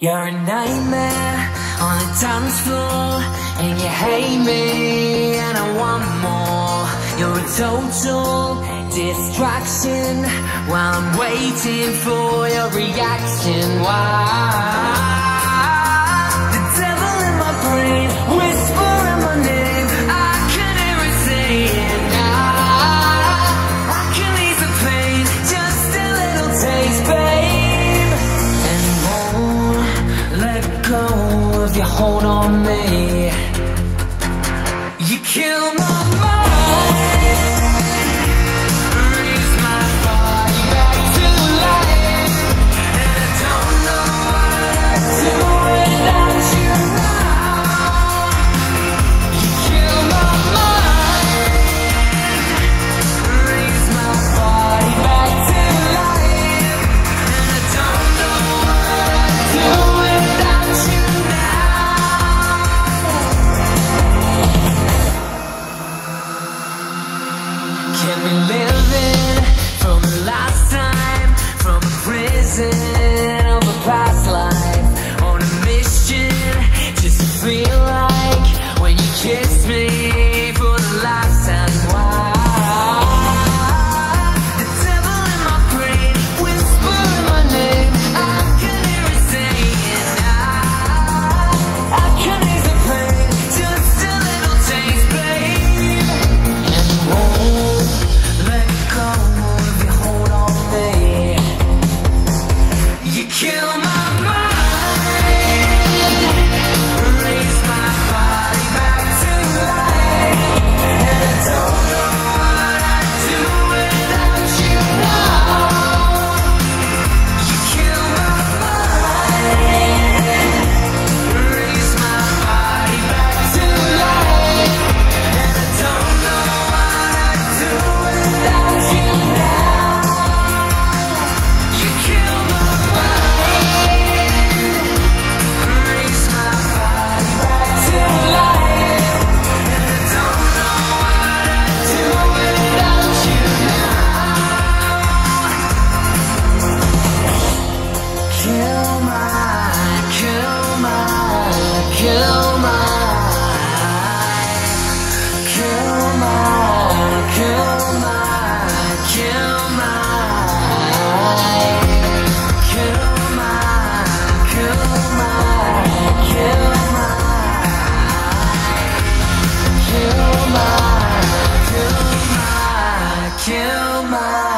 You're a nightmare on the dance floor And you hate me. And I want more. You're a total distraction While I'm waiting for your reaction. Why? kill my kill my